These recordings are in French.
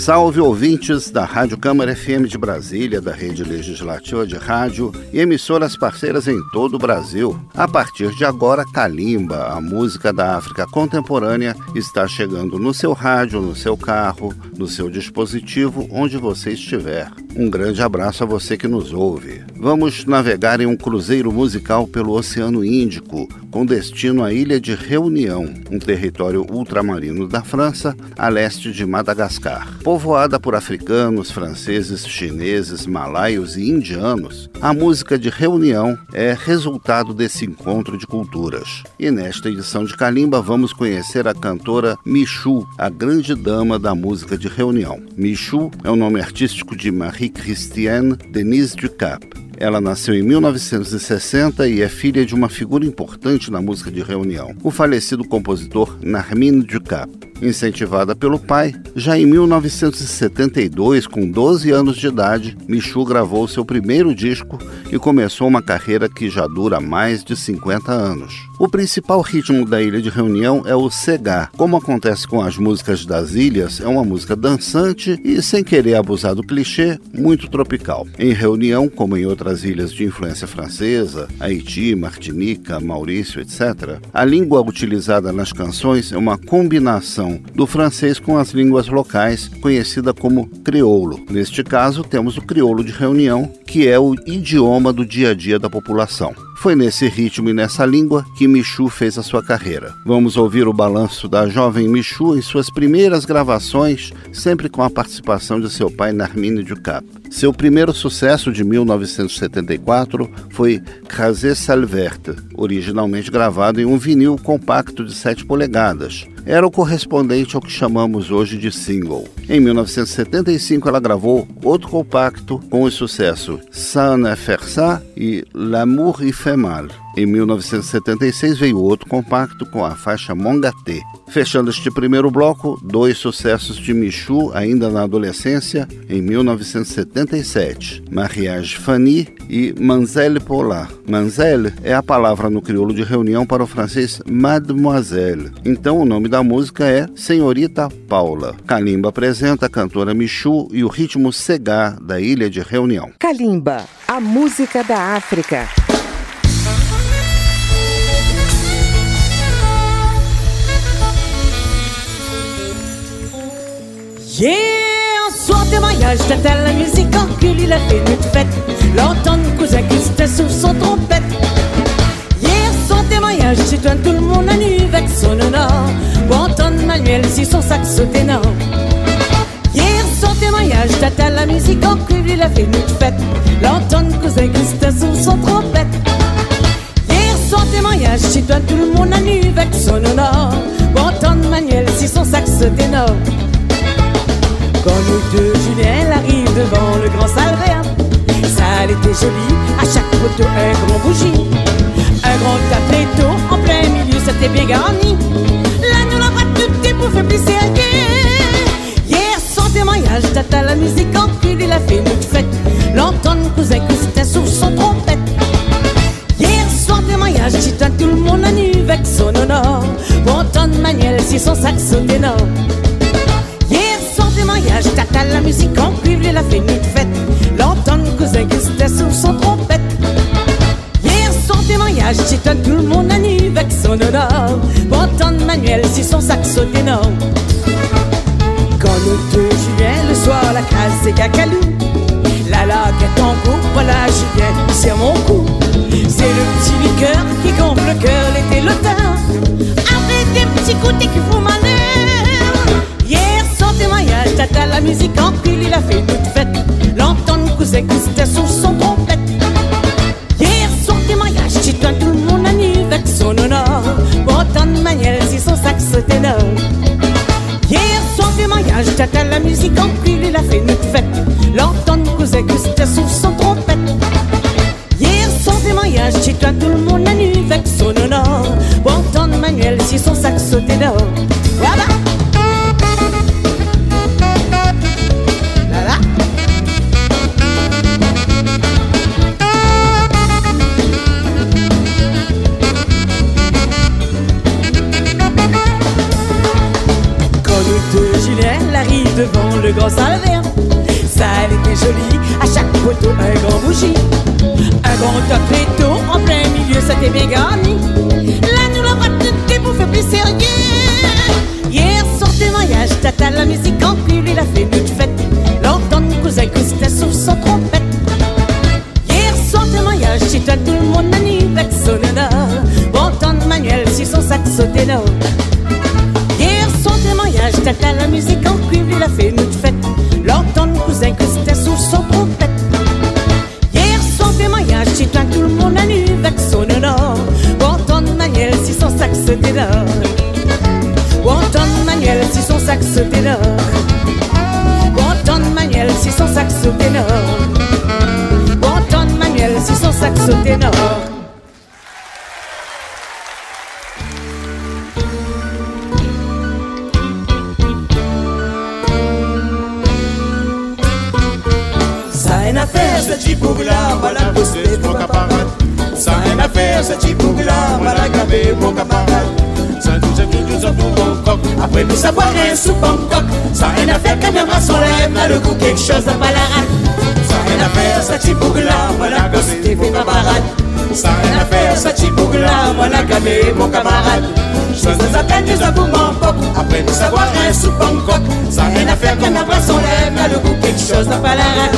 Salve ouvintes da Rádio Câmara FM de Brasília, da Rede Legislativa de Rádio e emissoras parceiras em todo o Brasil. A partir de agora, Kalimba, a música da África contemporânea, está chegando no seu rádio, no seu carro, no seu dispositivo, onde você estiver. Um grande abraço a você que nos ouve. Vamos navegar em um cruzeiro musical pelo Oceano Índico, com destino à Ilha de Reunião, um território ultramarino da França, a leste de Madagascar. Povoada por africanos, franceses, chineses, malaios e indianos, a música de Reunião é resultado desse encontro de culturas. E nesta edição de Kalimba vamos conhecer a cantora Michu, a grande dama da música de Reunião. Michu é o nome artístico de Marie-Christiane Denise Ducap. Ela nasceu em 1960 e é filha de uma figura importante na música de reunião, o falecido compositor Narmin Ducap. Incentivada pelo pai, já em 1972, com 12 anos de idade, Michu gravou seu primeiro disco e começou uma carreira que já dura mais de 50 anos. O principal ritmo da Ilha de Reunião é o Segá. Como acontece com as músicas das ilhas, é uma música dançante e, sem querer abusar do clichê, muito tropical. Em Reunião, como em outras ilhas de influência francesa, Haiti, Martinica, Maurício, etc., a língua utilizada nas canções é uma combinação do francês com as línguas locais, conhecida como crioulo. Neste caso, temos o crioulo de reunião, que é o idioma do dia a dia da população. Foi nesse ritmo e nessa língua que Michu fez a sua carreira. Vamos ouvir o balanço da jovem Michu em suas primeiras gravações, sempre com a participação de seu pai Narmine Ducap. Seu primeiro sucesso de 1974 foi Crasé Salverte, originalmente gravado em um vinil compacto de 7 polegadas. Era o correspondente ao que chamamos hoje de single. Em 1975, ela gravou outro compacto com o sucesso faire ça e L'amour y fait mal. Em 1976 veio outro compacto com a faixa Mongaté. Fechando este primeiro bloco, dois sucessos de Michu ainda na adolescência, em 1977, Mariage Fanny e Manzelle Polar. Manzelle é a palavra no crioulo de reunião para o francês Mademoiselle. Então o nome da música é Senhorita Paula. Kalimba apresenta a cantora Michu e o ritmo Segar da Ilha de Reunião. Kalimba, a música da África. Yeah, soir de mariage, t'attends la musique en cul, il a fait une fête. L'entendre cousin qui se sous son trompette. Hier, soir de mariage, chez toi tout le monde a nu avec son honneur. Pour entendre Manuel si son saxo ténor. Hier, soir de mariage, t'attends la musique en cul, il a fait une fête. L'entendre cousin qui se sous son trompette. Hier, soir de mariage, chez toi tout le monde a nu avec son honneur. Pour entendre Manuel si son saxo ténor. Devant le grand salréen Ça était joli, à chaque photo un grand bougie. Un grand tapetto en plein milieu, c'était bien garni. Là nous la voit tout est pour faire plisser un Hier, sans témoignage, tata la musique en cul, il a fait une fête. L'entendre cousin Christin sur son trompette. Hier, soir témoignage, j'étais tout le monde à nu avec son honneur. Pour entendre Manuel si son saxo ténor musique en cuivre, il a fait une fête. L'entendre cousin Gustin sur son trompette. Hier son témoignage, j'étonne tout le monde à nu avec son honneur. Pour entendre Manuel si son saxo ténor. Quand le 2 juillet, le soir, la case c'est cacalou. La lague est en cours, voilà Julien, c'est mon cou. C'est le petit liqueur qui gonfle le cœur l'été, l'automne. Avec des petits côtés qui font malheur tata la musique en pile, il a fait toute fête. L'entendre cousin Christin sur son trompette. Hier, son témoignage, chiton tout le monde a nu avec son honneur. Pour entendre Manuel, si son saxo ténor. Hier, son témoignage, tata la musique en pile, il a fait toute fête. L'entendre cousin Christin sur son trompette. Hier, son témoignage, chiton tout le monde a nu avec son honneur. Pour entendre Manuel, si son saxo ténor. Un grand bougie. Un grand top en plein milieu, ça t'est garni. Là, nous l'avons tête pour faire plus sérieux. Hier, soir mariage, tata la musique Ça nous a peine nous avons Bangkok, après nous savoir un sous Bangkok. Ça a une affaire, caméra sur lèvres, là le goût quelque chose à pas la rate.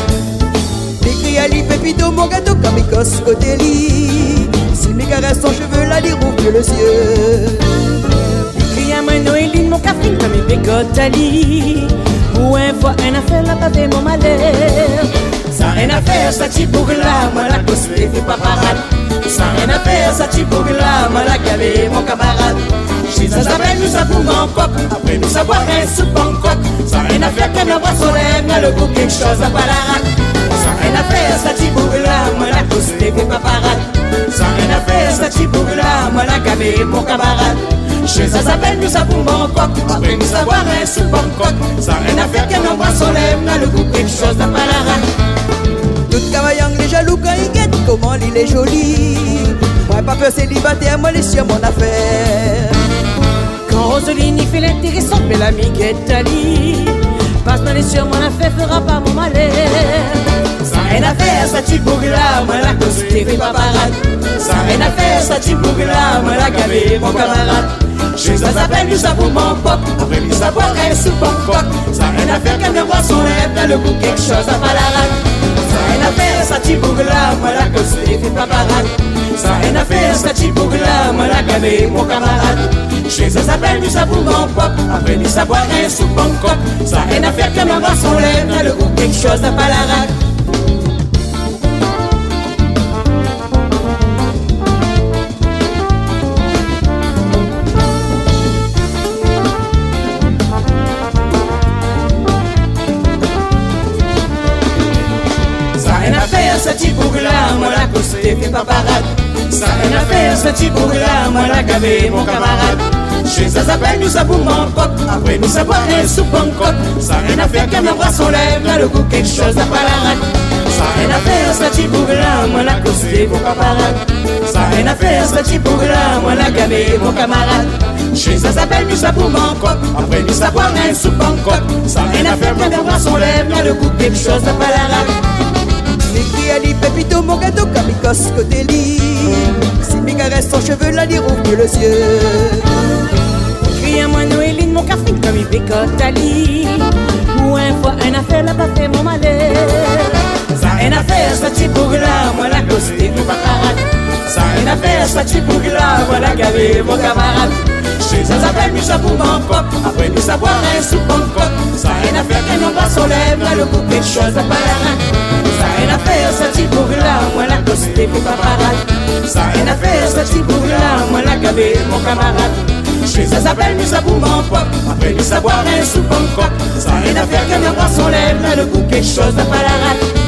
L'écrit Ali Pépito, mon gâteau, Kamikos, côté lit. Si mes caresses son cheveu, la lire ouvre le cieux. Écrit à Mano Eline, mon café comme une bécotte Ali Ou un fois un affaire là pas fait mon malheur Ça rien à faire, ça t'y pour là, moi la costée ça s'appelle nous avons Bangkok, après nous savoir un sous Bangkok. Ça rien à faire, qu'un son lèvre, mais le goût quelque chose à pas la rate. Ça rien à faire, ça là, moi la costée fait pas parade. Ça rien à faire, ça là, moi la gavé, mon camarade. Chez ça s'appelle nous avons Bangkok, après nous savoir un sous Bangkok. Ça rien à faire, qu'un son lèvre, mais le goût quelque chose à pas la rate. Toute cavaillang les jaloux quand ils guettent comment il est joli. Moi pas peur célibataire, moi les sur mon affaire. Roseline y fait l'intéressant, mais l'amiguette Ali Passe les sur mon affaire, fera pas mon malheur Ça rien à faire, ça t'y pour là, moi la costée fait pas parade. Ça rien à faire, ça t'y pour là, moi la gavé, mon camarade. Chez ça s'appelle du savon mon pop, après du savoir un sous Bangkok. Ça rien à faire, qu'elle me voit son lèvre, le goût quelque chose à pas la rate. Ça rien à faire, ça rien à faire, ça t'y pour là, moi la gavé, mon camarade. Chez ça s'appelle du savon mon pop, après du savoir un sous Bangkok. Ça rien à faire, voit son lèvre, dans le quelque chose à pas la rate. La costée fait pas parade. Ça rien à faire, ce petit bougla, moi la gavé, mon camarade. Chez ça s'appelle nous avons Bangkok, après nous savoir un sous Bangkok. Ça rien à faire, me voit son lèvre, là le goût quelque chose à pas la rate. Ça rien à faire, ce petit bougla, moi la costée, mon camarade. Ça rien à faire, ce petit bougla, moi la gavé, mon camarade. Chez ça s'appelle nous avons Bangkok, après nous savoir un sous Bangkok. Ça rien à faire, me voit son lèvre, là le goût quelque chose à pas la rate. L'écrit Ali Pépito, mon gâteau, Kamikos, lit. Si mes caresses son cheveu, la lire ouvre le cieux. Crie à moi Noéline, mon café comme une bécotte Ali Ou un fois un affaire là pas fait mon malheur Ça rien à faire, ça t'y pour là, moi la costée fait pas parade. Ça rien à faire, ça t'y pour là, moi la gavé, mon camarade. Chez ça s'appelle nous avons Bangkok, après nous savoir un sous Bangkok. Ça rien à faire, qu'elle n'envoie son lèvre, là le goût quelque chose à pas la rate. Ça rien à faire, ça t'y pour là, moi la costée fait pas parade. Ça rien à faire, ça t'y pour là, moi la gavé, mon camarade. Chez ça s'appelle nous avons Bangkok, après nous savoir un sous Bangkok. Ça rien à faire, qu'elle n'envoie son lèvre, là le goût quelque chose à pas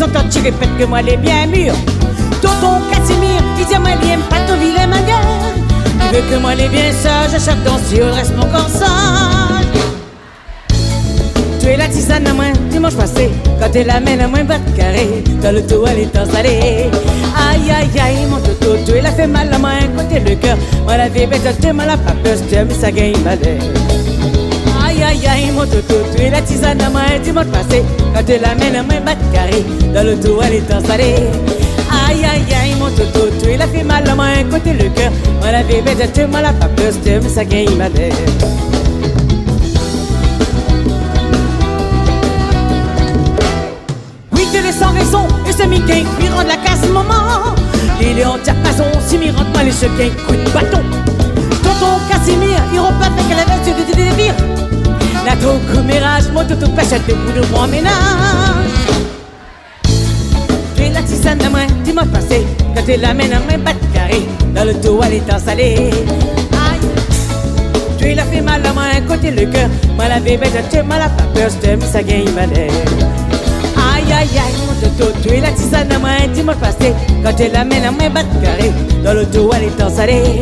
temps en temps tu répètes que moi les bien mûr. Tonton Casimir, il dit moi aime pas ton vilain manière. Il veut que moi les bien sage, chaque danse, il reste mon corps sage. Tu es la tisane à moi dimanche passé, quand tu l'amènes à moi bat carré, dans le toilette installé. Aïe aïe aïe mon toto, tu es la fait mal à moi, côté le cœur. Moi la vie bête, tu m'as la pas peur, mais ça gagne malheur. Aïe aïe mon toto, tu es la tisane à moi dimanche passé, quand tu l'amènes moi bat carré, dans le toilette installé. Aïe aïe aïe mon toto, tu es la fait mal à moi, côté le cœur. Moi la bête, tu m'as la pas peur, mais ça gagne malheur. sans raison et ce miquin lui rend la casse moment. Les léons diapason, si m'y rentre mal et ce qu'un coup de bâton. Tonton Casimir, il repart avec la vertu de délire. La trop mirage, mon toto pêche des bouts de mon ménage. Tu es la tisane à main dimanche passé, quand tu l'amènes à main pas de carré, dans le toilette salé. Aïe, tu es la fait mal à main, côté le cœur, mal à bébé, tu es mal à pas peur, je ça gagne malheur. Aïe aïe aïe mon toto, tu es la tisane à moi dimanche passé Quand tu l'amènes à moi battre carré Dans le dos elle est salé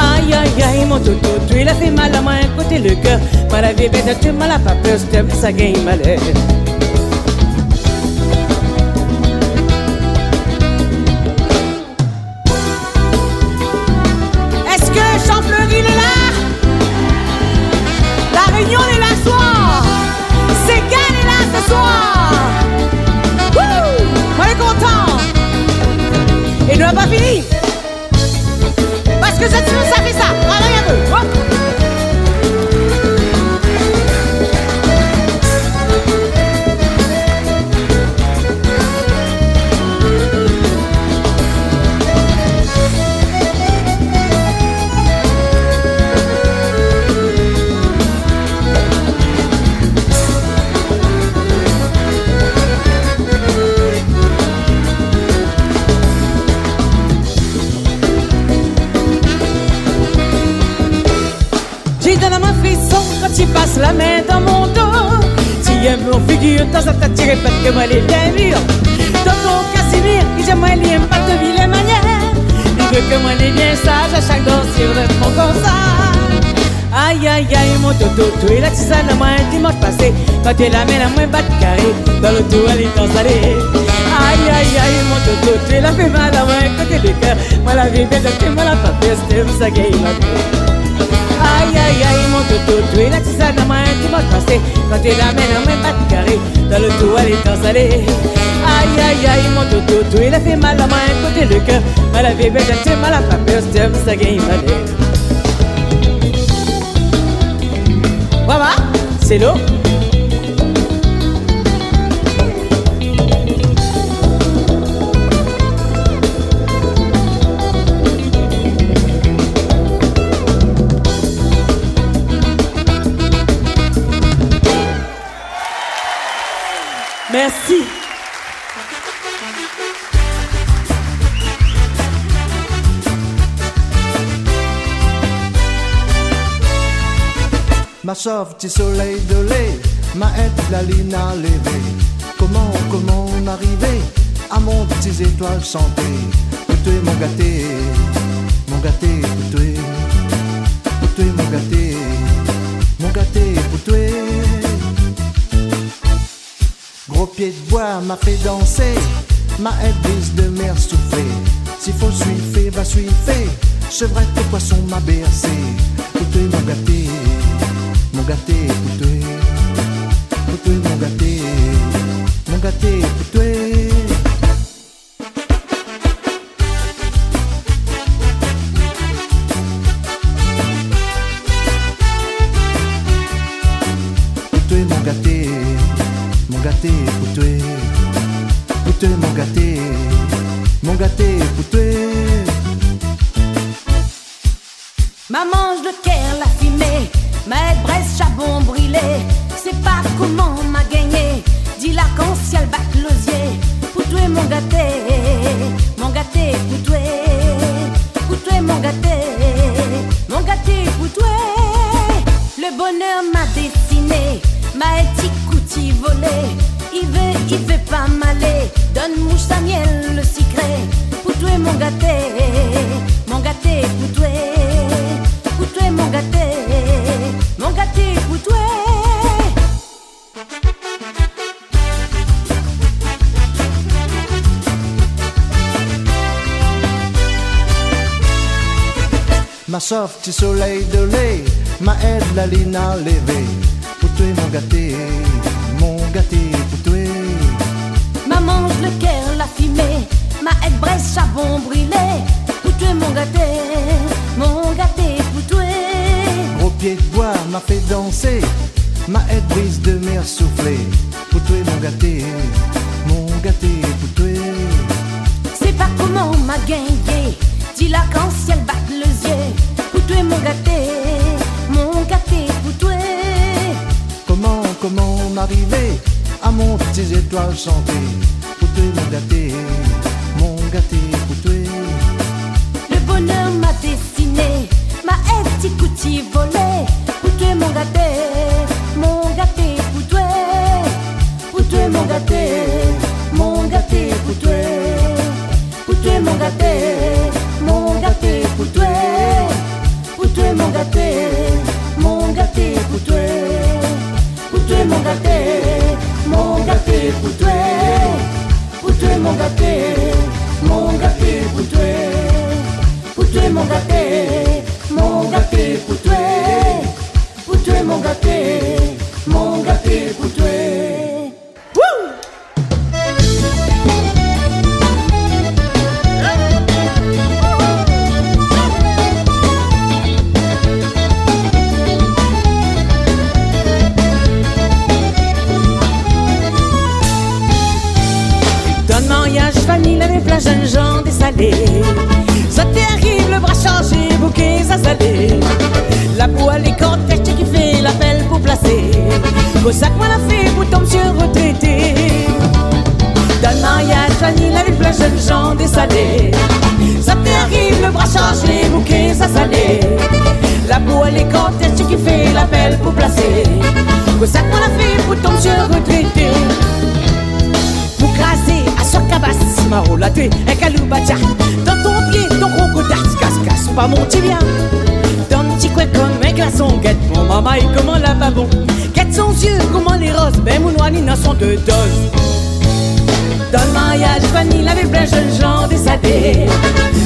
Aïe aïe aïe mon toto, tu es la fait mal à moi côté le cœur. Moi la vie bête, tu m'as la pas peur, je ça gagne malheur. Est-ce que Champfleury est là? La réunion est là soir. C'est qu'elle est là ce soir. Wouh! On est content. Et nous n'avons pas fini Ki se ti nou sa vi sa, ala yadou figure, dans sa tête, tu que moi les bien mûr. Dans ton Casimir, il dit moi il aime pas de vilaine manière. Il veut que moi les bien sage à chaque danse le mon comme ça. Aïe aïe aïe mon toto, tu es la tisane à moi un dimanche passé Quand tu l'amènes à moi battre carré, dans le tout elle est installée Aïe aïe aïe mon toto, tu es la mal à moi côté du cœur Moi la vie tu m'as la pas peste, ça gagne ma vie Aïe aïe aïe mon toto, tu es la tisane à moi un dimanche passé Quand tu l'amènes à moi battre carré, dans le tout elle est installée Aïe aïe aïe mon toto, tu es la fait mal à moi côté du cœur. La vie bête, tu m'as la pas peste, ça gagne ma vie. Voilà, c'est l'eau. Merci. Ma sauve petit soleil de lait, ma aide la ligne à lever. Comment, comment arriver à mon petit étoile santé? Pour toi mon gâté, mon gâté de bois m'a fait danser, ma brise de mer soufflée. S'il faut suivre, va suivre. Vrai que poisson m'a bercé. Toi mon gâté, mon gâté. Pour toi mon gâté, mon gâté pour gâté pour toi. Pour mon gâté, m'aller. Donne mouche sa miel, le secret. Pour toi, mon gâté. Mon gâté, pour toi. Pour toi, mon gâté. Mon gâté, pour toi. Ma petit soleil de lait, ma aide la ligne à lever. Pour toi, mon gâté, charbon brûlé. Pour mon gâté. Mon gâté, pour toi. Gros pied de bois m'a fait danser, ma aide brise de mer soufflée. Pour toi, mon gâté, mon gâté, pour toi. C'est pas comment m'a gagné. Dis la quand ciel bat le yeux. Pour toi, mon gâté. Mon gâté, pour toi. Comment, comment m'arriver à mon petit étoile chanter Pour toi, mon gâté, mon gâté, cuti cuti porque Pokémon gâté. L'appel pour placer. Au sac, moi la fait pour ton monsieur retraité. Pour craser à sur cabasse, maro laté, un caloubatia. Dans ton pied, ton crocodile, casse-casse, pas mon tibia. Dans petit coin comme un glaçon, guette mon maman et comment la babon. Guette son yeux, comment les roses, ben mon noix, n'en sont de doses. Dans le mariage, vanille avec plein jeunes gens dessalés.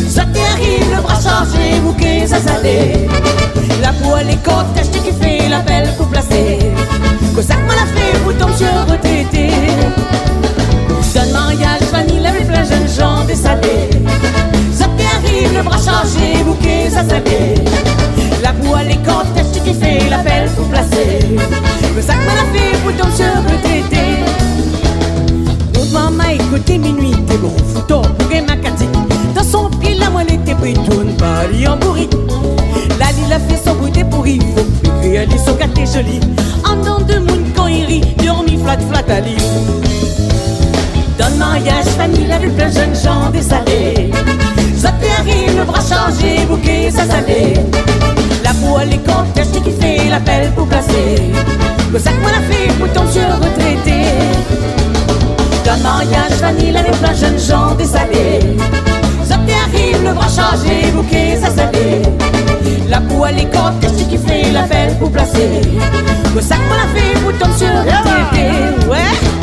Ça t'arrive, le bras chargé, bouquet, ça salé. La poêle est côte, qui fait l'appel pour placer. Ça que la fait pour ton monsieur retraité. Dans le mariage, vanille avec plein jeunes gens dessalés. Ça t'arrive, le bras chargé, bouquet, ça salé. La poêle est côte, qui fait l'appel pour placer. Ça que la fait pour ton monsieur retraité. Maman écoutait minuit, t'es bon, fouton, pour ma cati. Dans son pied, la moelle était pris, tourne Paris en bourri. La lille a fait son bruit des pourris, faut écrire, elle sont gâtés jolis. En dedans de monde quand il rit, dormi flat flat à l'île. Dans le mariage, famille avec plein de jeunes gens dessalés. Ça t'arrive, le bras chargé, bouquet, ça salé. La poêle est cortège qui fait l'appel pour placer? Le sac, moi la fait pour ton retraité d'un mariage vanille avec plein jeunes gens dessalés. Zopé arrive, le bras chargé, bouquet salée La peau à l'écorce, qu'est-ce qui fait la fête pour placer? Le sac pour la fée, pour tomber sur la télé. Ouais!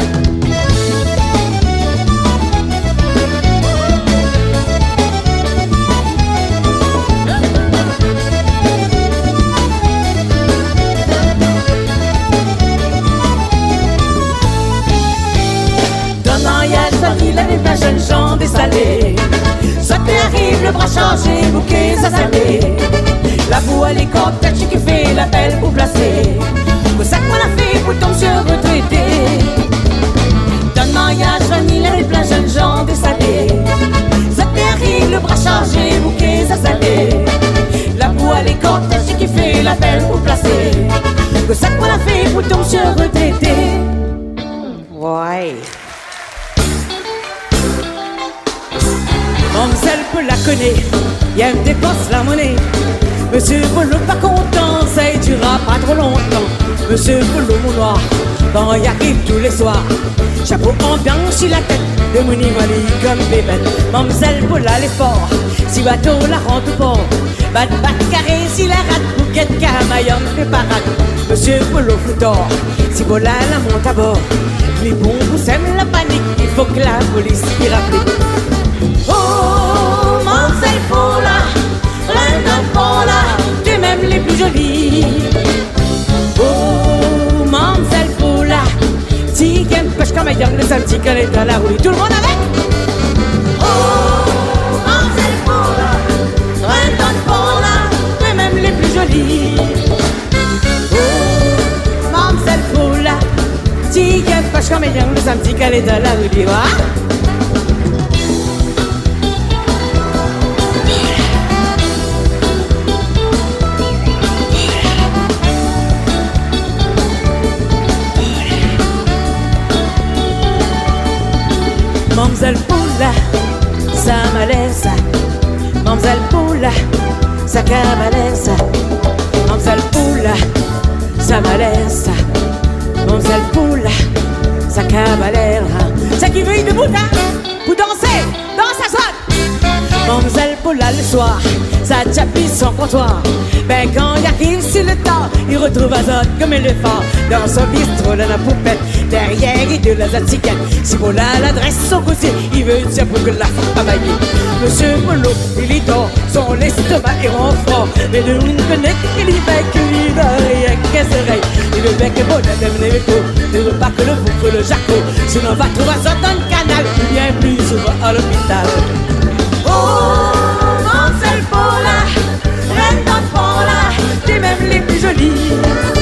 Saint-Jean des Salés. Sauter arrive, le bras chargé, bouquet salé La boue à l'hélicoptère, qui fait la belle pour placer. Au sac, moi la fille, pour tomber sur retraité. D'un mariage, vanille, les plein jeunes gens des Salés. Sauter arrive, le bras chargé, bouquet salé La boue à l'hélicoptère, qui fait la belle pour placer. Au sac, moi la fille, pour tomber sur retraité. Ouais. Mamselle peut la connaît, y elle dépense la monnaie. Monsieur Polo pas content, ça ne durera pas trop longtemps. Monsieur Polo mon noir, Quand y arrive tous les soirs, chapeau ambiance sur la tête, le mouni comme bébête. Mamselle pour l'aller fort, si bateau la rentre au port. Bat bat carré si la rate, bouquette camaillon fait parade. Monsieur Polo d'or, si voilà la monte à bord. Les vous sèment la panique, il faut que la police y rapplique. Oh, Mamselle Paula, reine Paula, tu même les plus jolies. Oh, Mamselle Paula, si qu'elle pêche comme le samedi qu'elle est dans la rue. Tout le avec? Oh, Mamselle Paula, reine Paula, tu même les plus jolies. Oh, Mamselle Paula, si qu'elle pêche comme le samedi qu'elle la rue. Mamselle Poula, sa malesa Mamselle Poula, sa cabalesa Mamselle Poula, sa malesa Mamselle Poula, sa cabalera C'est qui veut debout, hein Pour danser dans sa zone. Mamselle Poula le soir, sa chapie son comptoir. Ben quand il arrive sur le temps, il retrouve Azot comme éléphant Dans son bistrot, dans la poupette derrière et de la zatiquette. Si voilà l'adresse son côté, il veut dire pour que la femme travailler. Monsieur Molo, il est dans son estomac est renfort. Mais de une connaît qu'il y va que lui derrière qu'est-ce oreille. Et le bec est bon, même ne veut pas que le bouffe le jacot. Sinon, va trouver ça dans le canal, bien plus souvent à l'hôpital. Oh, Mansell Paula, reine d'enfant t'es même les plus jolies.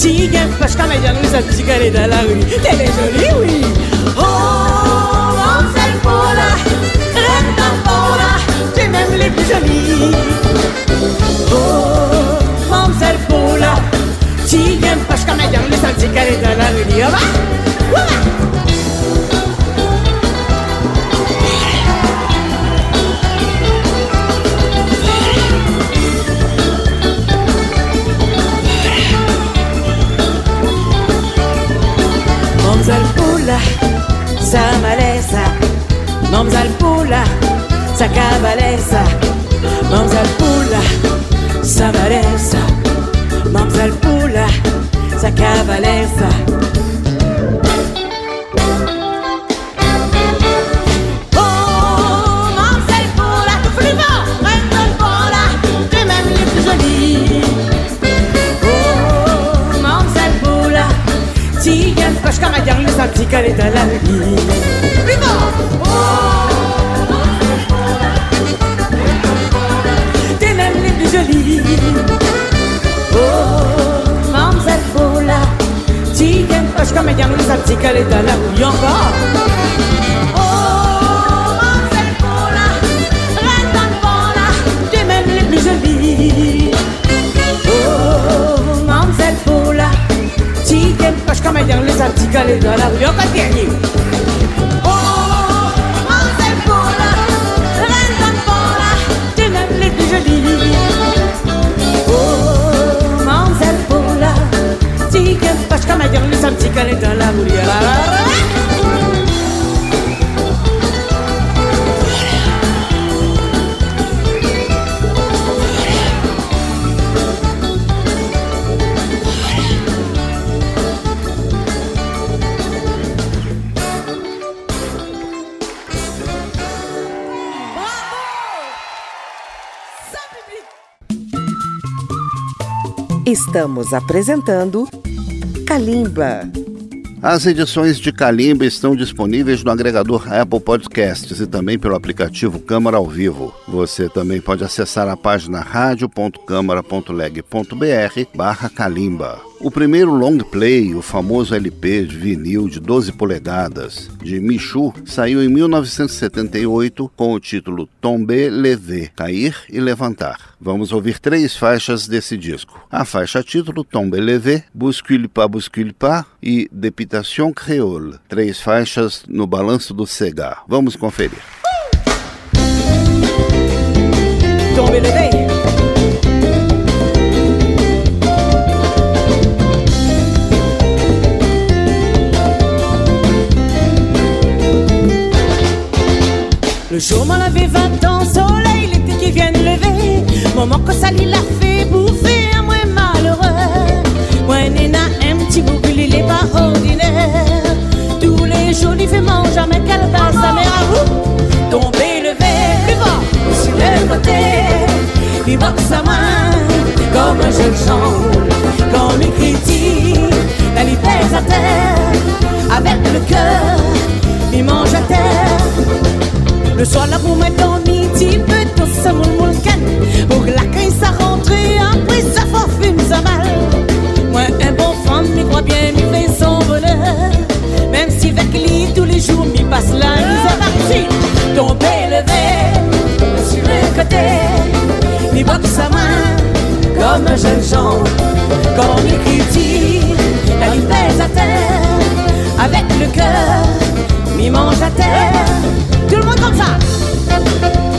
Tiga, parce qu'en ayant nous a petit calé dans la rue. Elle est jolie, oui. Oh, Mamselle Paula, reine d'Ampola, tu même les plus jolies. Oh, Mamselle Paula, Tiga, parce qu'en ayant nous a petit calé dans la rue. Oh, bah, sa malesa Mamsal Pula, sa cabalesa Mamsal Pula, sa malesa Mamsal Pula, sa cabalesa est à la vie. T'es même les plus jolies. Oh, Mamselle Paula, tu t'aimes pas comme un senti qu'elle est la vie encore. Tu même les plus jolies. Oh, Mansell Paula, si parce qu'à dire les articles dans la rue, Estamos apresentando Kalimba. As edições de Kalimba estão disponíveis no agregador Apple Podcasts e também pelo aplicativo Câmara ao Vivo. Você também pode acessar a página radio.câmara.leg.br barra Kalimba. O primeiro long play, o famoso LP de vinil de 12 polegadas, de Michu, saiu em 1978 com o título Tomber Levé, Cair e Levantar. Vamos ouvir três faixas desse disco. A faixa título Tomber Levé, Bouscule pas e Dépitation Créole. Três faixas no balanço do Segar. Vamos conferir. Tomber Levé jour m'en avait 20 ans, soleil, l'été qui vient de lever. Moment que ça l'a fait bouffer à moi malheureux. Moi, Nina, un petit bout, il est pas ordinaire. Tous les jours, il fait manger à mes calbas, sa mère à vous. Tomber, lever, plus bas, sur le côté. Il boxe à main, comme un jeune gens, comme il critique. La lui pèse à terre, avec le cœur, il mange à terre. Le soir là pour mettre en petit peu tout ça mon mon Pour la caisse ça rentre après ça faut fume ça mal Moi un bon femme m'y croit bien m'y fait son bonheur. Même si avec lui tous les jours m'y passe la misère parti Tomber le verre sur le côté. M'y boxe sa main comme un jeune gens. Comme il critique la lui pèse à terre. Avec le cœur m'y mange à terre tout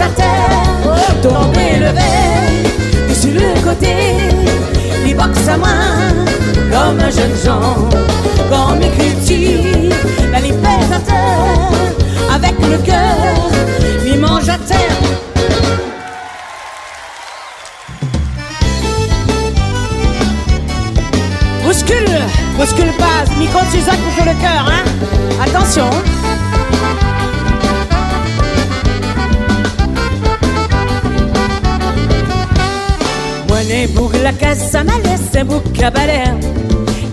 à terre, tomber le verre, et sur le côté, il boxe à moi comme un jeune Jean. Quand il critique, la liberté à terre, avec le cœur, il mange à terre. Bouscule pas, micro de Suzanne pour le cœur, hein Attention pour la bouc à balère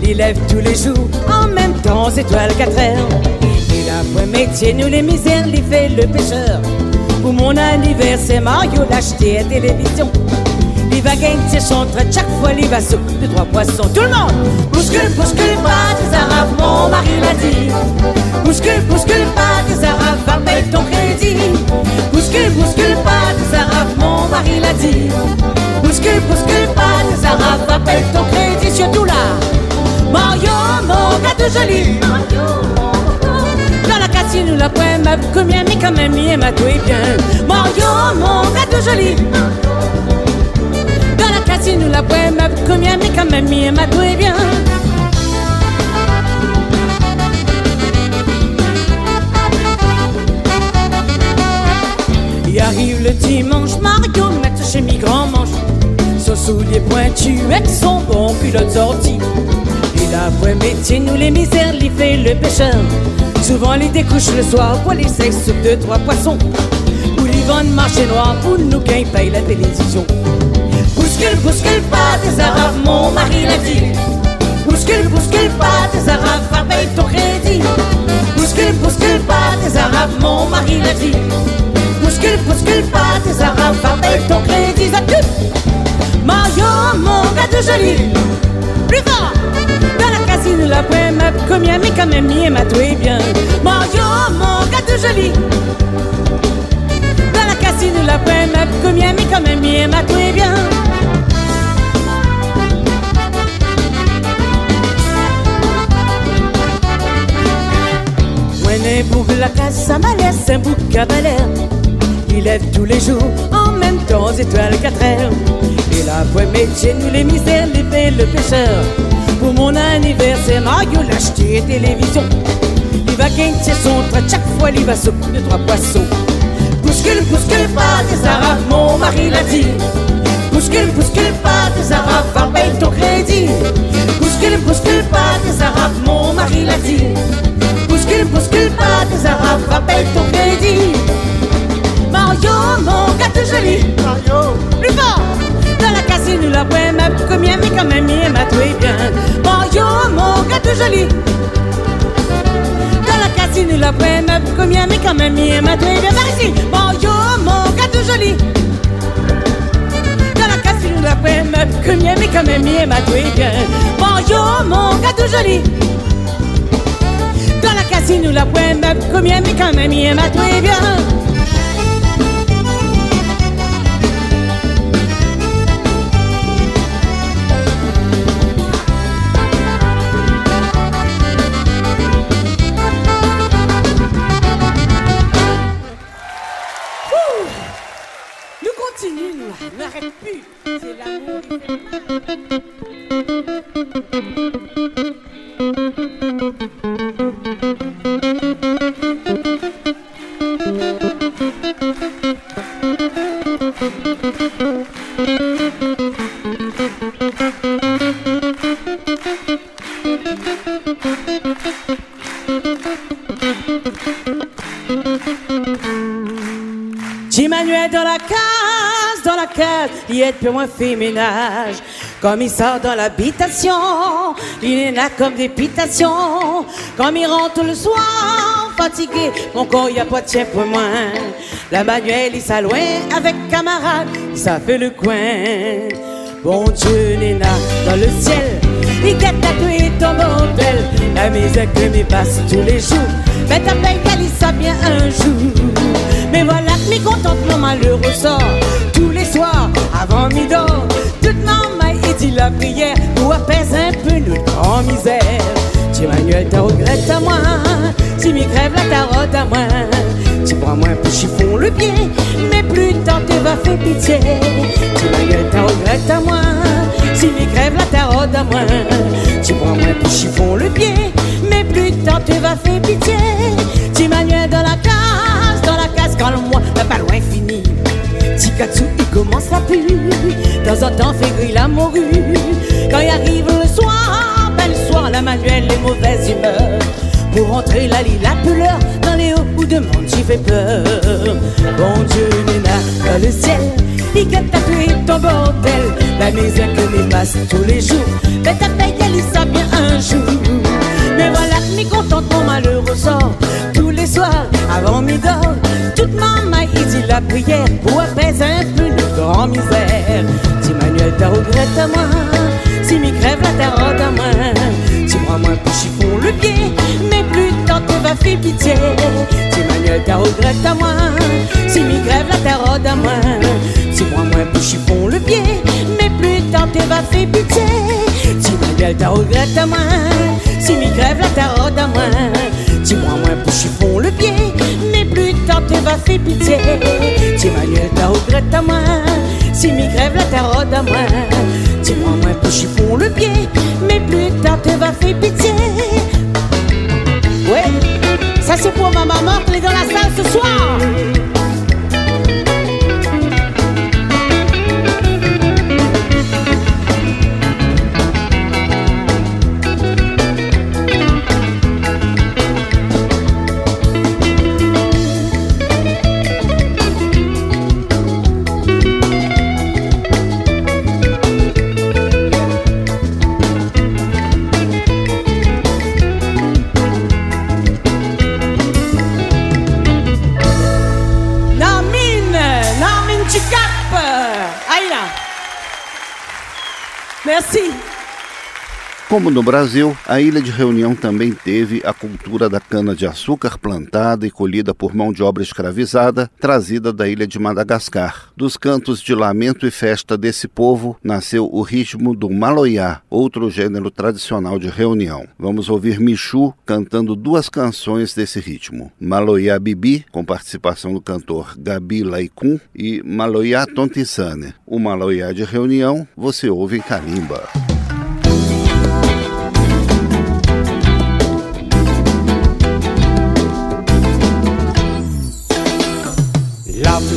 Il lève tous les jours, en même temps étoile 4 heures Il a point métier, nous les misères, il fait le pêcheur Pour mon anniversaire, Mario l'acheter à télévision il va gagner son trait chaque fois, il va sous de trois poissons. Tout le monde Bouscule, bouscule pas des arabes, mon mari l'a dit. Bouscule, bouscule pas des arabes, va payer ton crédit. Bouscule, bouscule pas des arabes, mon mari l'a dit. Bouscule, bouscule pas des arabes, payer ton crédit, surtout là. Mario, mon gars de joli. Dans la cassine ou la poème, combien mais quand même, il m'a tout bien. Mario, mon gars de joli si nous la poème combien mais quand même il m'a tout bien Il arrive le dimanche, Mario met chez mi grand manche Son soulier pointu avec son bon culotte sorti Il a point métier, nous les misères, fait le pêcheur Souvent il découche le soir pour les sexes sur deux, trois poissons il vend marché noir pour nous qui paye la télévision Bouscule, bouscule pas des arabes, mon mari l'a dit. Bouscule, bouscule pas des arabes, va payer ton crédit. Bouscule, bouscule pas des arabes, mon mari l'a dit. Bouscule, bouscule pas des arabes, va payer ton crédit. Mario, mon gars de joli. Plus fort Dans la casine, la poème, combien, mais quand même, il m'a tout bien. Mario, mon gars de joli. Dans la casine, la poème, combien, mais quand même, il m'a tout bien. Pour la casse à malaise, un bouc à balère. Il lève tous les jours, en même temps, étoile 4 heures. La voix métier, nous les misères, les fait le pêcheur. Pour mon anniversaire, Mario l'acheter télévision. Il va gagner son train, chaque fois, il va sauter de trois poissons. Bouscule, bouscule pas des arabes, mon mari l'a dit. Bouscule, bouscule pas des arabes, va payer ton crédit. Bouscule, bouscule pas des arabes, mon mari l'a dit bouscule, bouscule pas tes arabes, rappelle ton crédit. Mario, mon gâteau joli. Mario, plus fort d'après ma première, mais quand même, il m'a trouvé bien. Bonjour, mon gars tout joli. Dans la casino, l'après ma première, mais quand même, il m'a trouvé bien. Par ici, bonjour, mon gars tout joli. Dans la casino, d'après ma première, mais quand même, il m'a trouvé bien. Bonjour, mon gars tout joli. Dans la casino, l'après ma première, mais quand même, il m'a trouvé bien. Il est peu moins fait ménage. Comme il sort dans l'habitation, il est là comme dépitation. Comme il rentre le soir, fatigué, mon corps y a pas de tien pour moi. La manuelle, il s'alloin avec camarade, ça fait le coin. Bon Dieu, Néna, dans le ciel, il guette tatoué ton modèle. La misère que me passe tous les jours, mais ta il ça bien un jour. Mais voilà que mes contentements malheureux sort tous les soirs avant midi. Toute maman et dit la prière pour apaiser un peu notre grand misère. Tu Manuel, ta regrette à moi. Si mi crève la tarotte à moi. Tu prends moi un peu chiffon le pied, mais plus tard tu vas faire pitié. Tu Manuel, ta regrette à moi. Si mi crève la tarotte à moi. Tu prends moi un peu chiffon le pied, mais plus tard tu vas faire pitié. Tikatsu, il commence à puer. Dans un temps, fait gris la. Quand il arrive le soir, belle soir, la manuelle, les mauvaises humeurs. Pour rentrer la lit, la pleure dans les hauts où demande, j'y fais peur. Bon Dieu, Nina, dans le ciel, il a tatoué ton bordel. La misère que me passe tous les jours. Mais ta paye, elle ça bien un jour. Mais voilà, mi contentement malheureux sort tous les soirs avant midi. Toute dit la prière pour apaiser un peu de grand misère. Si Manuel regrette à moi, si mi crève la terre à moi, si moi moi plus chiffon le pied, mais plus tard tu vas faire pitié. Si Manuel ta regrette à moi, si mi crève la terre à moi, si moi moi plus chiffon le pied, mais plus tard tu vas faire pitié. Si Manuel ta regrette à moi, si mi crève la terre à moi, si moi moi plus chiffon le tu vas faire pitié. Si Manuel ta regrette à moi, si mi crève la terre à moi, si moi moi plus chiffon le pied, mais plus tard tu vas faire pitié. Ouais, ça c'est pour ma maman qui est dans la salle ce soir. Como no Brasil, a Ilha de Reunião também teve a cultura da cana-de-açúcar plantada e colhida por mão de obra escravizada, trazida da ilha de Madagascar. Dos cantos de lamento e festa desse povo, nasceu o ritmo do maloiá, outro gênero tradicional de Reunião. Vamos ouvir Michu cantando duas canções desse ritmo: Maloiá Bibi, com participação do cantor Gabi Laikum, e Maloiá Tontisane. O maloiá de Reunião você ouve em Calimba.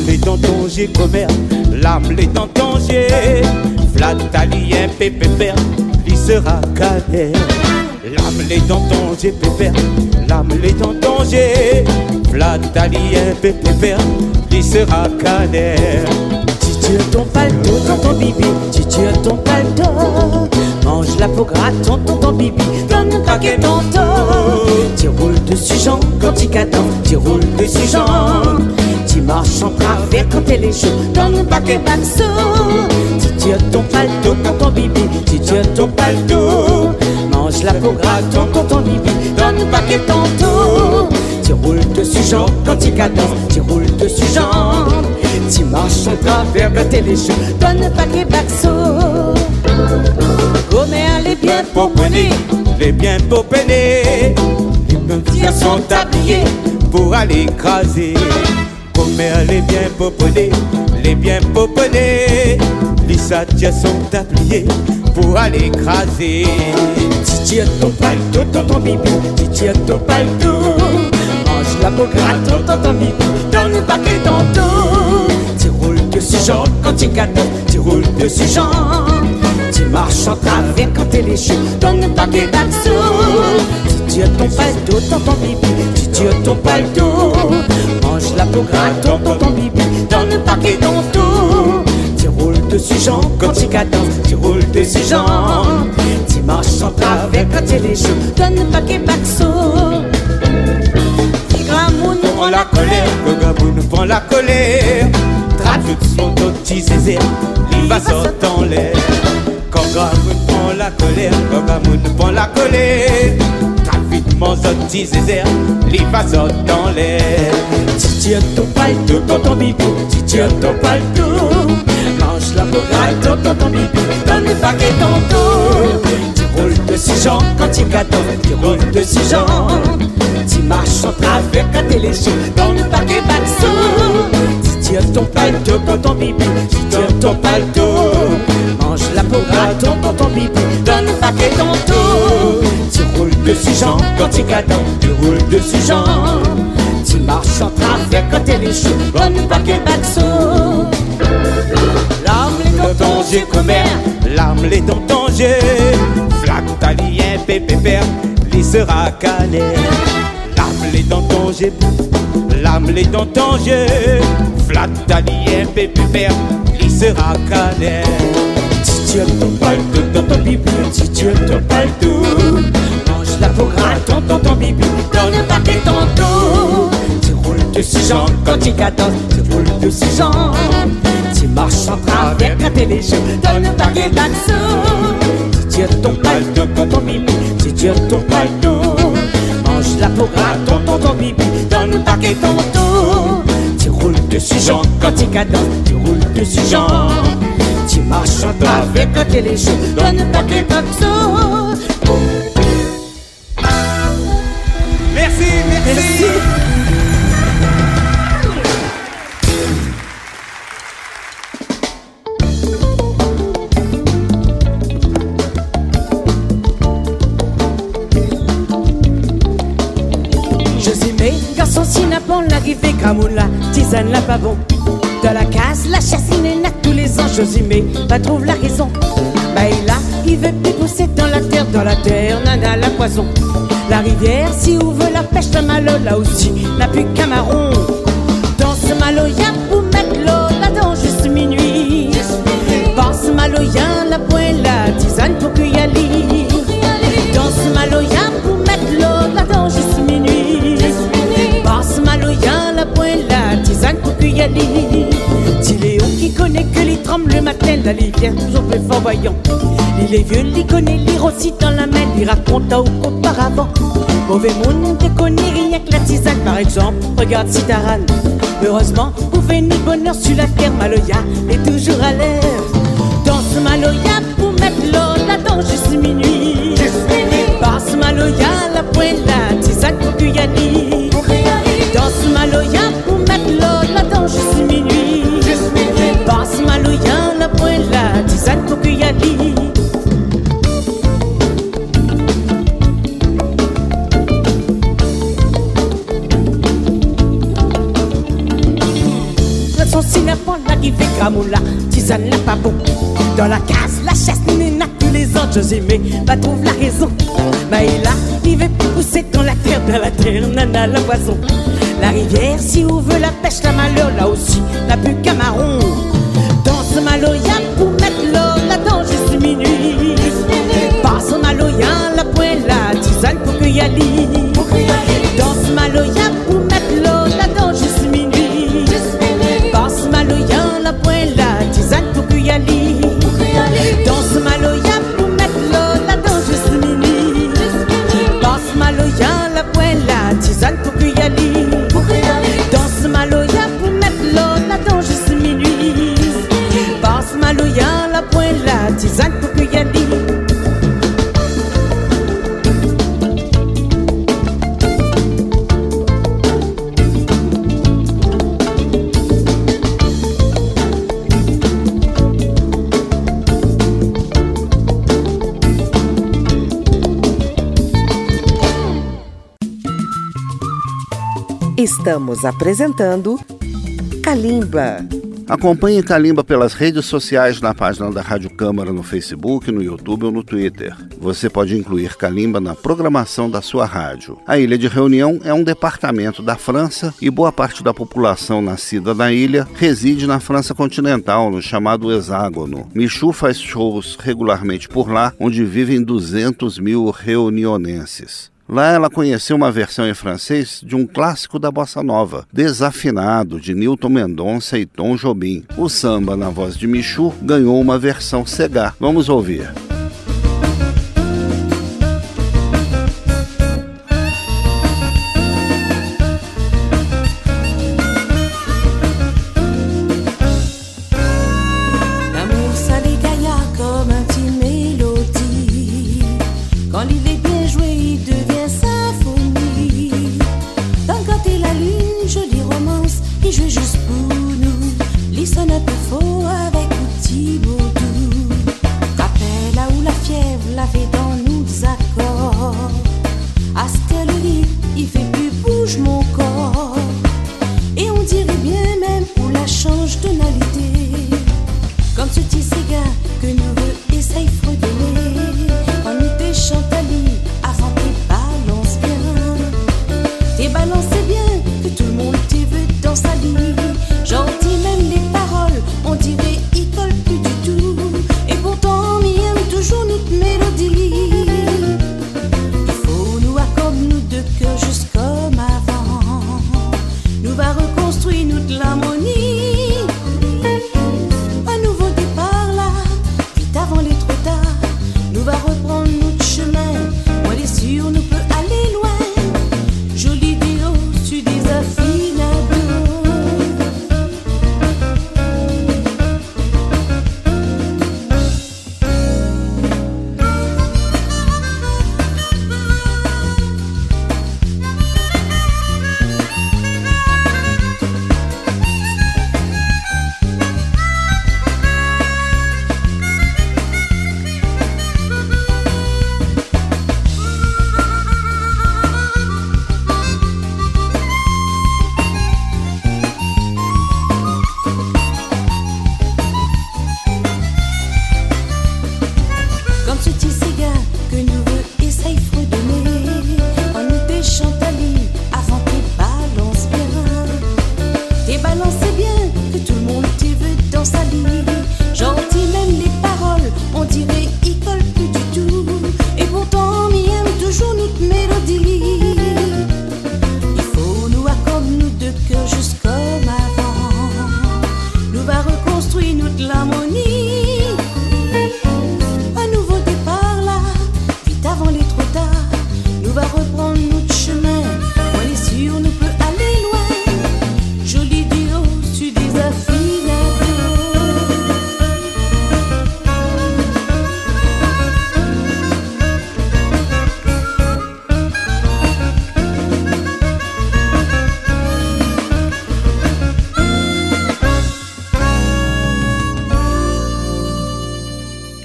Les dans j'ai commère, l'âme les dans j'ai Flatalien pépépère, lui sera cadet. L'âme les dans j'ai pépère, l'âme les dans j'ai Flatalien pépépère, lui sera cadet. Tu as ton dans ton bibi, tu as ton paletot, Mange la peau gratte, tonton, ton bibi, donne un paquet tonton. Tu roules dessus Jean quand tu cadans, tu roules dessus Jean. Tu marches en travers quand elle est chaud, donne un paquet baxo. Tu tires ton palto, ton bibi, tu tires ton palto. Mange la peau gratte, tonton, ton bibi, donne un paquet tonton. Tu roules dessus Jean quand tu cadans, tu roules dessus Jean. Tu marches en travers quand elle est chaud, donne un paquet baxo. Gomère les bien poponnés, les bien poponnés. Les petits sont habillés pour aller écraser. Les bien poponnés, les bien poponnés. Les satias sont habillés pour aller écraser. Tu tires ton palto, ton ton bibi, tu tires ton palto. Mange la peau gratte, ton ton bibi, donne un paquet tantôt. Tu roules dessus Jean quand tu cadres, tu roules dessus Jean. Tu marches en travers quand est chaude, donne un paquet. Tu tires ton palto, ton ton tu tires ton palto. Mange la peau gratte, ton ton bibi, donne un paquet tantôt. Tu roules dessus Jean quand tu cadres, tu roules dessus Jean. Tu marches en travers quand elle est chaude, donne un paquet d'axo. Gramoun prend la colère, Gogabou nous prend la colère. Trafic son petit zézé, il va sauter en l'air. Gogabou prend la colère, Gogabou nous prend la colère. Mon petit zézé, il va en l'air. Tu tires ton palto, ton ton bibi, tu tires ton palto. Mange la bourraille, ton ton ton bibi, donne le paquet tonton. Tu roules dessus Jean quand tu gâteaux, tu roules dessus Jean. Tu marches en travers quand t'es les choux, dans le paquet baxo. Tu tires ton palto, ton ton bibi, tu tires ton palto. Mange la bourraille, ton ton ton bibi, donne le paquet tonton. Tu roules quand tu roules dessus Jean. Tu marches en quand elle est chaude, bonne paquet d'axo. L'arme les Dans ton commère, l'arme les dans ton jeu. Flac talien, pépé père, les sera calé. L'arme les dans ton jeu, l'arme les dans ton jeu. Flac talien, pépé père, les sera calé. Tu tires ton palto, dans ton bibi, tu tires ton palto. La peau gratte, ton ton ton bibi, donne un paquet tantôt. Tu roules dessus Jean quand tu cadasses, tu roules dessus Jean. Tu marches en travers quand t'es cheveux, donne un paquet d'axo. Tu tires ton palto, ton ton bibi, tu tires ton palto. Mange la peau gratte, ton ton ton bibi, donne un paquet tantôt. Tu roules dessus Jean quand tu cadasses, tu roules dessus Jean. Tu marches en travers quand est chaude, donne un paquet d'axo. Merci, merci. Josimé, garçon sinapon, l'arrivée Gramoula, tisane la pavon. Dans la case, la chassine est nat tous les ans. Josimé, pas trouve la raison. Bah il a, il veut plus pousser dans la terre, dans la terre, nana la poison. La rivière, si ouvre la pêche, la malo, là aussi, n'a plus qu'un marron. Dans ce malo, y'a pour Léon qui connaît que les trembles le matin, la rivière toujours plus fort voyant. Il est vieux, il connaît lire aussi dans la main, il raconte au qu'auparavant. Mauvais monde ne connaît rien que la tisane, par exemple. Regarde Citaran. Heureusement, vous venez bonheur sur la terre, Maloya est toujours à l'air. Dans ce Maloya, pour mettre l'eau là-dedans, juste minuit. Par ce Maloya, la poêle, la tisane pour Dans la case, la chasse n'a tous les ans, Josimé, va trouve la raison. Maïla, il plus pousser dans la terre, dans la terre, nana la poisson. La rivière, si on veut la pêche, la malheur, là aussi, n'a plus qu'un marron. Dans ce malo, La pwen la tizan pou yali Dans malo yan pou met lo la dan jis mini Dans malo yan la pwen la tizan pou yali Dans malo yan pou met lo la dan jis mini Dans malo yan la pwen la tizan pou ki yali Dans la la la Estamos apresentando Kalimba. Acompanhe Kalimba pelas redes sociais na página da Rádio Câmara no Facebook, no YouTube ou no Twitter. Você pode incluir Kalimba na programação da sua rádio. A Ilha de Reunião é um departamento da França e boa parte da população nascida na ilha reside na França continental, no chamado Hexágono. Michu faz shows regularmente por lá, onde vivem 200 mil reunionenses. Lá ela conheceu uma versão em francês de um clássico da bossa nova, Desafinado, de Newton Mendonça e Tom Jobim. O samba, na voz de Michu, ganhou uma versão Segar. Vamos ouvir.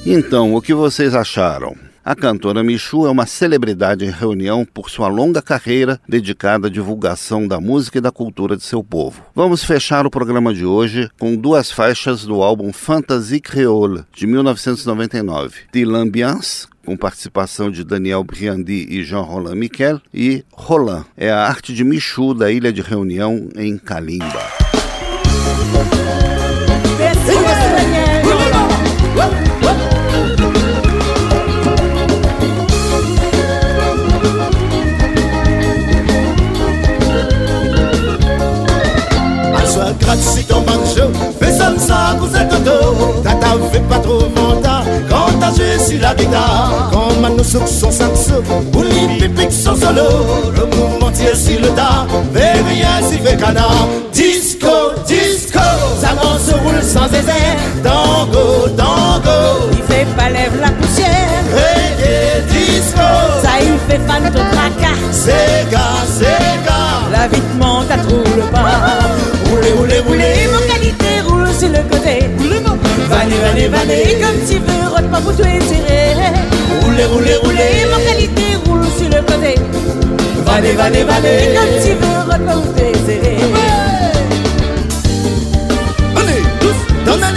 Então, o que vocês acharam? A cantora Michu é uma celebridade em reunião por sua longa carreira dedicada à divulgação da música e da cultura de seu povo. Vamos fechar o programa de hoje com duas faixas do álbum Fantasy Creole, de 1999. De l'Ambiance, com participação de Daniel Briandi e Jean-Roland Miquel, e Roland, é a arte de Michu da Ilha de Reunião em Calimba. Ça, ça, vous êtes auto. Tata, fait pas trop venta Quand t'as sur la guitare Quand Manu souk son saxo Ou les pipiques son solo Le mouvement tire sur le tas. Rien si fait canard. Disco, disco Ça m'en se roule sans zézé Tango, tango. Il fait pas lève la poussière. Reggae, disco. Ça y fait fan ton tracas Sega, Sega Vanez, vanez Comme tu veux, rote pas pour toi serré Roulez, roulez, roulez Mon qualité roule sur le côté. Vanez, vanez, vanez Comme tu veux, rote pas pour serré Allez, tous, dans la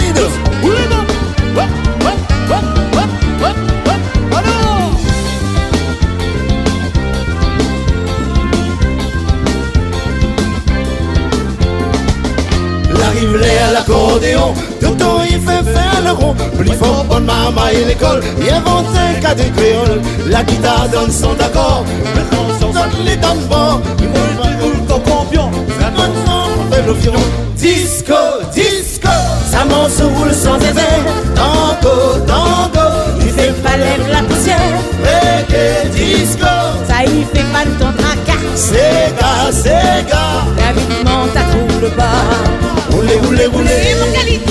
l'accordéon, tout temps il fait faire le rond. Plus fort, bonne maman et l'école, il invente un cas de créole. La guitare donne son accord, le son donne les tambours. Pas roule ton campion, ça donne son fait le violon. Disco, disco, ça m'en se roule sans effet. Tango, tango, Il fait pas la poussière reggae, disco. Ça y fait pas de ton tracas Sega, Sega, La vie te monte à trou le pas roulez, roulez, roulez.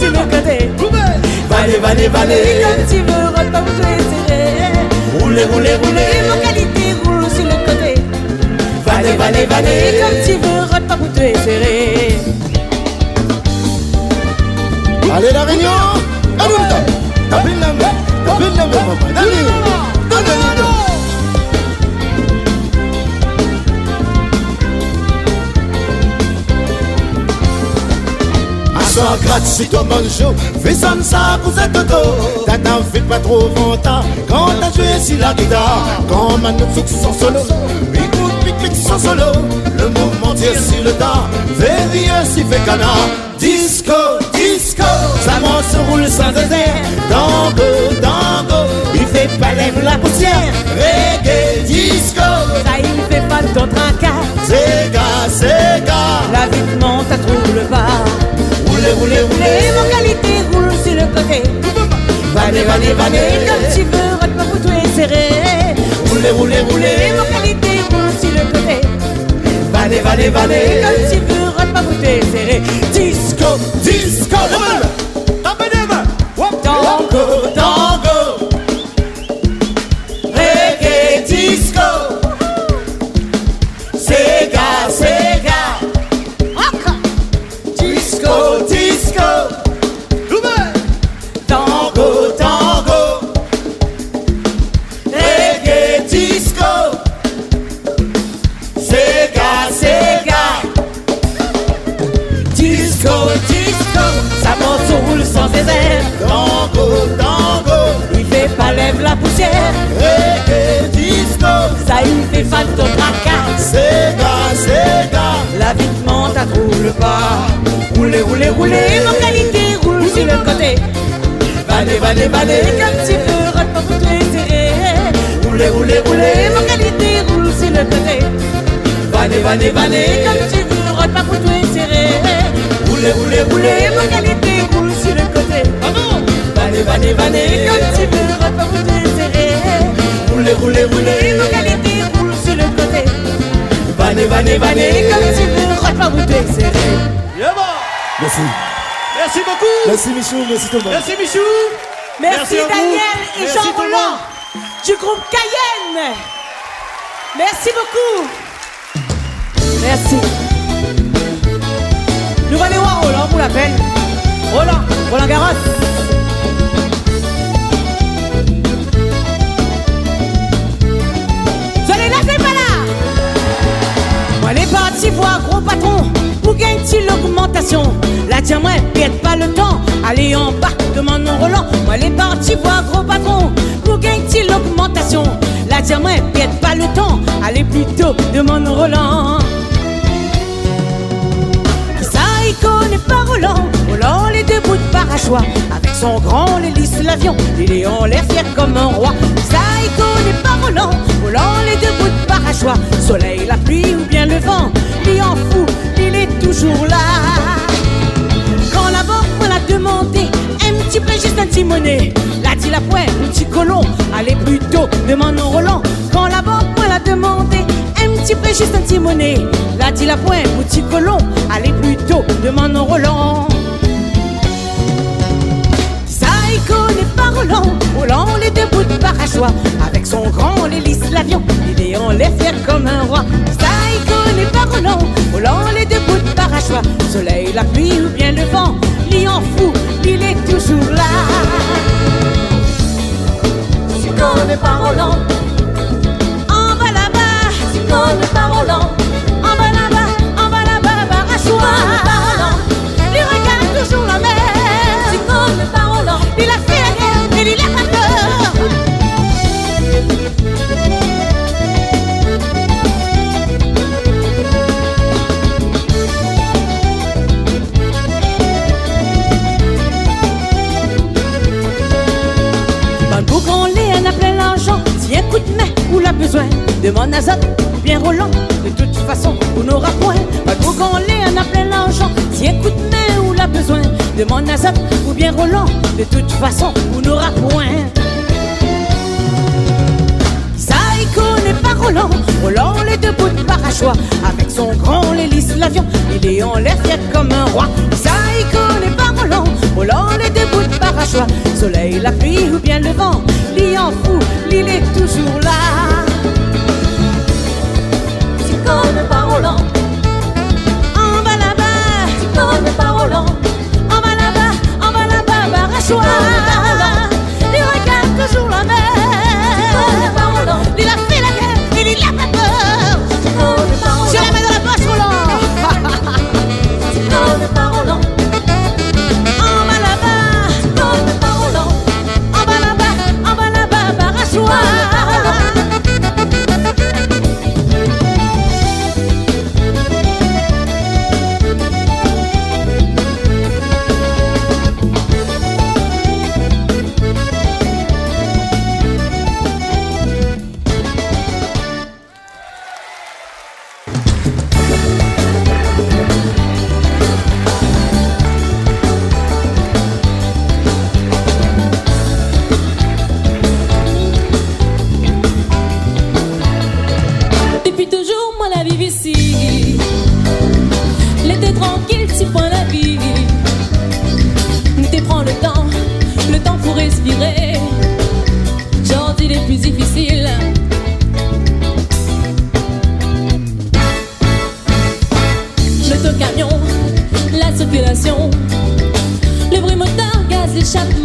Sur le côté Vanez, vanez, Et vanez. comme tu veux, pas pour toi serré Roulez, roulez, Et roulez. mon qualité roule sur le côté Vanez, vanez, Et vanez. comme tu veux, toi serré Allez, la réunion. Allez. Tapez la main. Tapez la main. Allez. Allez, allez, gratte si toi manjo Fais ça ça vous êtes auto Tata fait pas trop venta Quand t'as joué sur la guitare Quand Manu fixe son solo. Écoute pic son solo. Le mouvement tire sur le tas. Fais rien si fait canard. Disco, disco. Ça m'en se roule sans désert Tango, tango Il fait pas lève la poussière. Reggae, disco. Ça y fait pas de ton tracas Sega, Sega. La vie te monte à le pas Roulez, roulez, roulez mon qualité roule sur le côté. Vanez, vanez, vanez comme tu veux, rote pas pour toi serré Roulez, roulez, roulez mon qualité roule sur le côté. Vanez, vanez, vanez comme tu veux, rote pas pour toi serré disco, Roulez mon qualité roule sur le côté Vanez, vanez, vanez comme tu veux, rote pas toi serré Roulez, roulez, Et roulez mon qualité roule sur le côté Vanez, vanez, vanez comme tu veux, rote pas toi serré Merci Merci beaucoup. Merci Michou, merci Thomas Merci Michou. Merci, Merci vous. Daniel et Merci Jean Roland du groupe Cayenne. Merci beaucoup. Merci. Nous allons voir Roland pour la peine. Roland, Roland Garros. Allez là, c'est pas là. Moi les partis voir gros patron Pour gagner l'augmentation La tiens moi pas le temps Allez en bas demande mon Roland Moi les partis voir gros patron Pour gagner l'augmentation La tiens moi pas le temps Allez plutôt demande Roland Avec son grand l'hélice, l'avion, il est en l'air fier comme un roi. Saïko n'est pas volant, volant les deux bouts de parachois. Soleil, la pluie ou bien le vent, lui en fout, il est toujours là. Quand la banque me l'a demandé, un petit peu juste un timoné. L'a dit la pointe, petit colon, allez plutôt, demande en Roland. Quand la banque me l'a demandé, un petit peu juste un timoné. L'a dit la pointe, petit colon, allez plutôt, demande en Roland. Roland, les deux bouts de parachois, avec son grand l'hélice l'avion, il est en l'air fier comme un roi. Ça y connaît pas Roland, Roland les deux bouts de parachois, soleil, la pluie ou bien le vent, il en fout, il est toujours là. Tu connais pas En bas là-bas, tu connais pas Roland, en bas là-bas, en bas là-bas, parachois. Besoin, demande à ou bien Roland. De toute façon, on n'aura point. Dans le boucan, Léon a plein l'argent. Si un coup de main ou l'a besoin, demande à Zot ou bien Roland. De toute façon, on n'aura point. Connaît pas Roland. Roland, les deux bouts de parachois. Avec son grand l'hélice, l'avion, il est en l'air fier comme un roi. Ça, il connaît pas Roland. Roland, les deux bouts de parachois. Soleil, la pluie ou bien le vent. L'y en fout, l'île est toujours là. Tu connais pas Roland, En bas là-bas, tu connais pas Roland, en bas là-bas, en bas là-bas. Il regarde toujours la tu mer. connais pas Roland, Il a fait la guerre, il a pas shut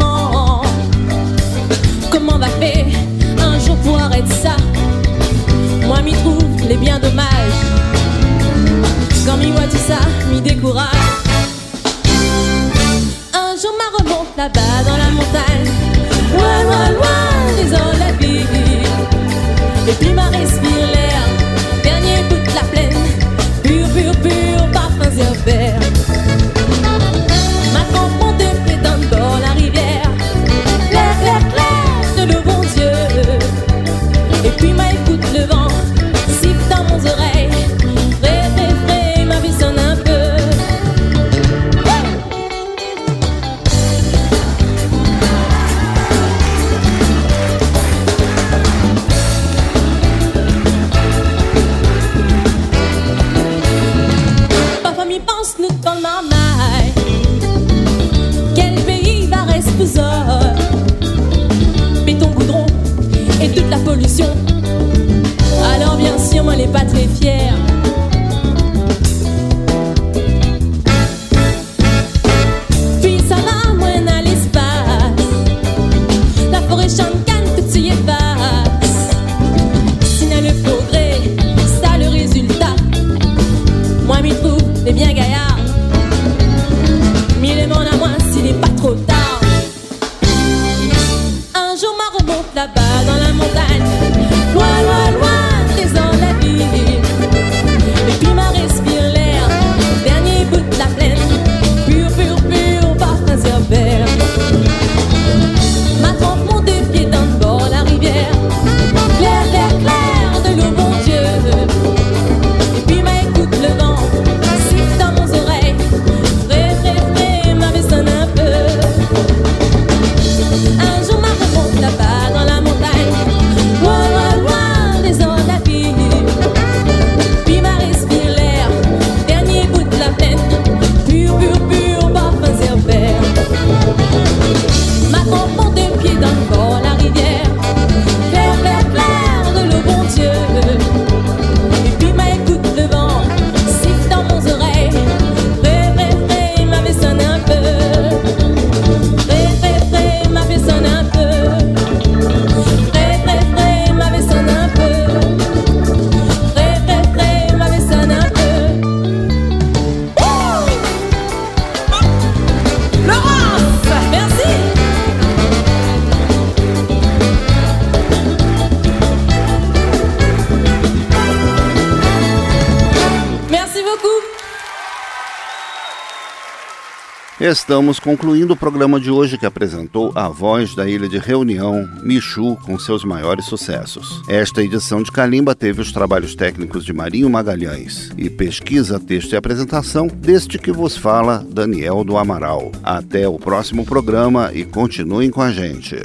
Estamos concluindo o programa de hoje que apresentou a voz da ilha de Reunião, Michu, com seus maiores sucessos. Esta edição de Calimba teve os trabalhos técnicos de Marinho Magalhães e pesquisa, texto e apresentação deste que vos fala, Daniel do Amaral. Até o próximo programa e continuem com a gente.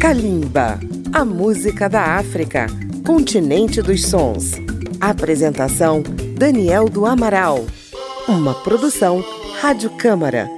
Calimba, a música da África, continente dos sons. Apresentação Daniel do Amaral. Uma produção Rádio Câmara